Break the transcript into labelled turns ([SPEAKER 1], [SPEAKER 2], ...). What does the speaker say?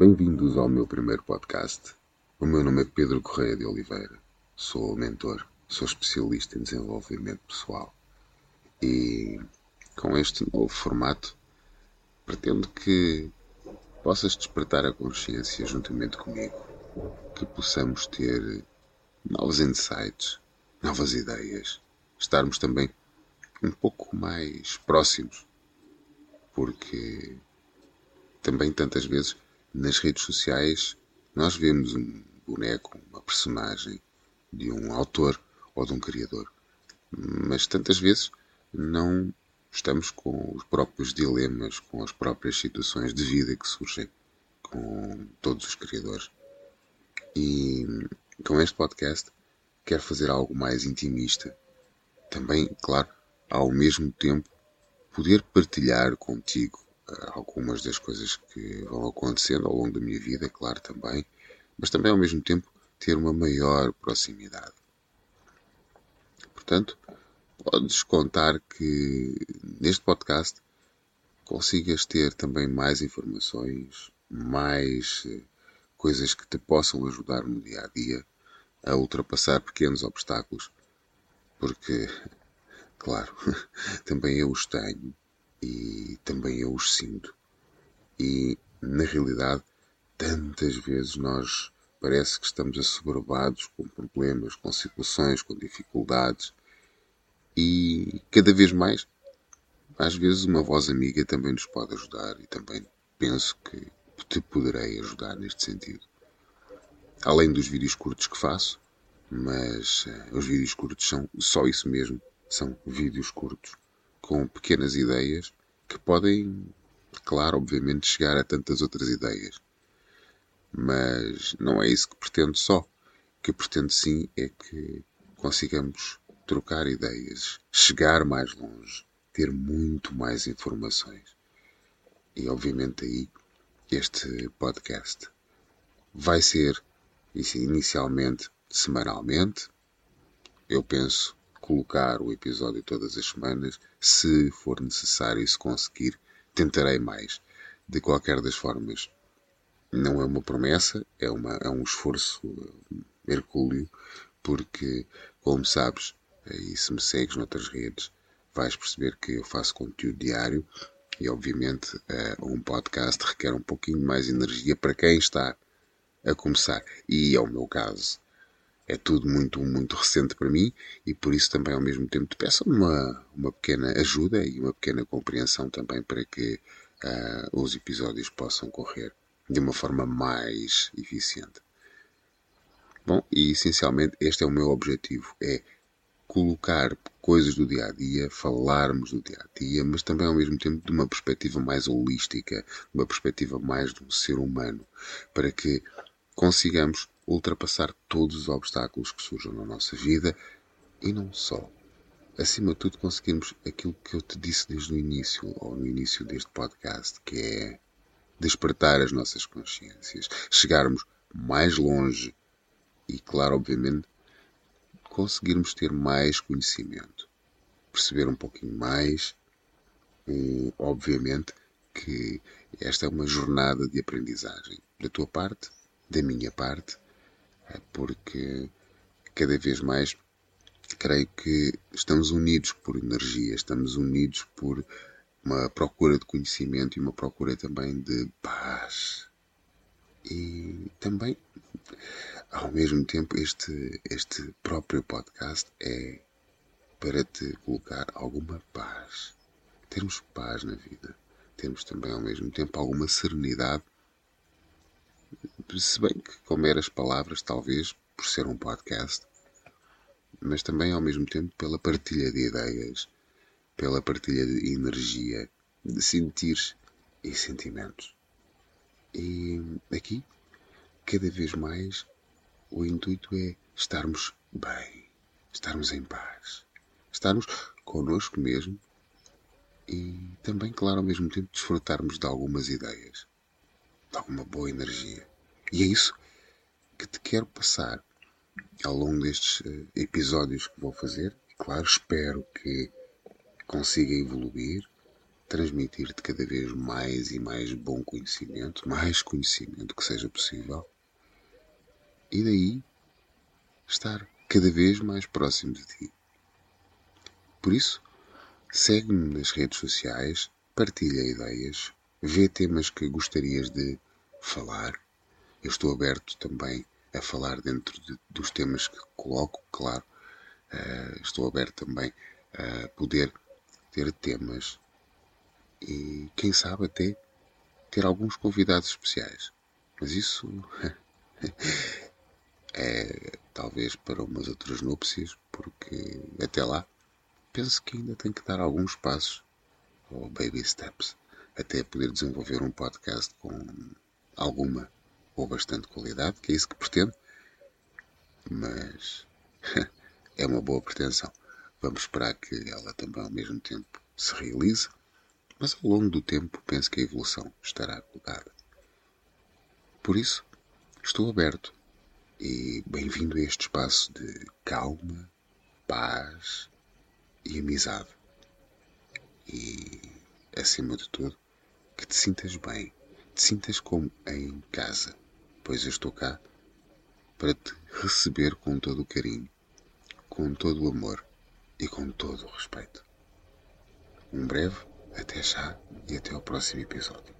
[SPEAKER 1] Bem-vindos ao meu primeiro podcast. O meu nome é Pedro Correia de Oliveira. Sou mentor, sou especialista em desenvolvimento pessoal. E com este novo formato, pretendo que possas despertar a consciência juntamente comigo, que possamos ter novos insights, novas ideias, estarmos também um pouco mais próximos, porque também tantas vezes nas redes sociais nós vemos um boneco, uma personagem de um autor ou de um criador, mas tantas vezes não estamos com os próprios dilemas, com as próprias situações de vida que surgem com todos os criadores. E com este podcast quero fazer algo mais intimista. Também, claro, ao mesmo tempo, poder partilhar contigo algumas das coisas que vão acontecendo ao longo da minha vida, claro, também, mas também ao mesmo tempo ter uma maior proximidade. Portanto, podes contar que neste podcast consigas ter também mais informações, mais uh, coisas que te possam ajudar no dia a dia a ultrapassar pequenos obstáculos, porque Claro, também eu os tenho e também eu os sinto. E, na realidade, tantas vezes nós parece que estamos assoberbados com problemas, com situações, com dificuldades e cada vez mais, às vezes, uma voz amiga também nos pode ajudar e também penso que te poderei ajudar neste sentido. Além dos vídeos curtos que faço, mas uh, os vídeos curtos são só isso mesmo são vídeos curtos, com pequenas ideias que podem, claro, obviamente, chegar a tantas outras ideias. Mas não é isso que pretendo só. O que pretendo sim é que consigamos trocar ideias, chegar mais longe, ter muito mais informações. E obviamente aí este podcast vai ser inicialmente semanalmente. Eu penso colocar o episódio todas as semanas. Se for necessário e se conseguir, tentarei mais. De qualquer das formas, não é uma promessa, é, uma, é um esforço hercúleo, porque, como sabes, e se me segues noutras redes, vais perceber que eu faço conteúdo diário e, obviamente, eh, um podcast requer um pouquinho mais energia para quem está a começar. E é o meu caso é tudo muito, muito recente para mim e por isso também ao mesmo tempo te peço uma, uma pequena ajuda e uma pequena compreensão também para que uh, os episódios possam correr de uma forma mais eficiente. Bom, e essencialmente este é o meu objetivo, é colocar coisas do dia a dia, falarmos do dia a dia, mas também ao mesmo tempo de uma perspectiva mais holística, uma perspectiva mais de um ser humano, para que consigamos ultrapassar todos os obstáculos que surjam na nossa vida e não só. Acima de tudo, conseguirmos aquilo que eu te disse desde o início, ou no início deste podcast, que é despertar as nossas consciências, chegarmos mais longe e, claro, obviamente, conseguirmos ter mais conhecimento, perceber um pouquinho mais. E, obviamente que esta é uma jornada de aprendizagem da tua parte, da minha parte porque cada vez mais creio que estamos unidos por energia, estamos unidos por uma procura de conhecimento e uma procura também de paz. E também, ao mesmo tempo, este, este próprio podcast é para te colocar alguma paz. Termos paz na vida. Termos também, ao mesmo tempo, alguma serenidade se bem que com meras palavras, talvez, por ser um podcast, mas também ao mesmo tempo pela partilha de ideias, pela partilha de energia, de sentir e sentimentos. E aqui, cada vez mais, o intuito é estarmos bem, estarmos em paz, estarmos connosco mesmo e também, claro, ao mesmo tempo desfrutarmos de algumas ideias, de alguma boa energia. E é isso que te quero passar ao longo destes uh, episódios que vou fazer. E, claro, espero que consiga evoluir, transmitir-te cada vez mais e mais bom conhecimento, mais conhecimento que seja possível, e daí estar cada vez mais próximo de ti. Por isso, segue-me nas redes sociais, partilha ideias, vê temas que gostarias de falar. Eu estou aberto também a falar dentro de, dos temas que coloco, claro. Uh, estou aberto também a poder ter temas e, quem sabe, até ter alguns convidados especiais. Mas isso é talvez para umas outras núpcias, porque até lá penso que ainda tenho que dar alguns passos, ou baby steps, até poder desenvolver um podcast com alguma ou bastante qualidade, que é isso que pretendo. Mas é uma boa pretensão. Vamos esperar que ela também ao mesmo tempo se realize, mas ao longo do tempo penso que a evolução estará colocada. Por isso, estou aberto e bem-vindo a este espaço de calma, paz e amizade. E, acima de tudo, que te sintas bem, te sintas como em casa, pois eu estou cá para te receber com todo o carinho, com todo o amor e com todo o respeito. Um breve até já e até ao próximo episódio.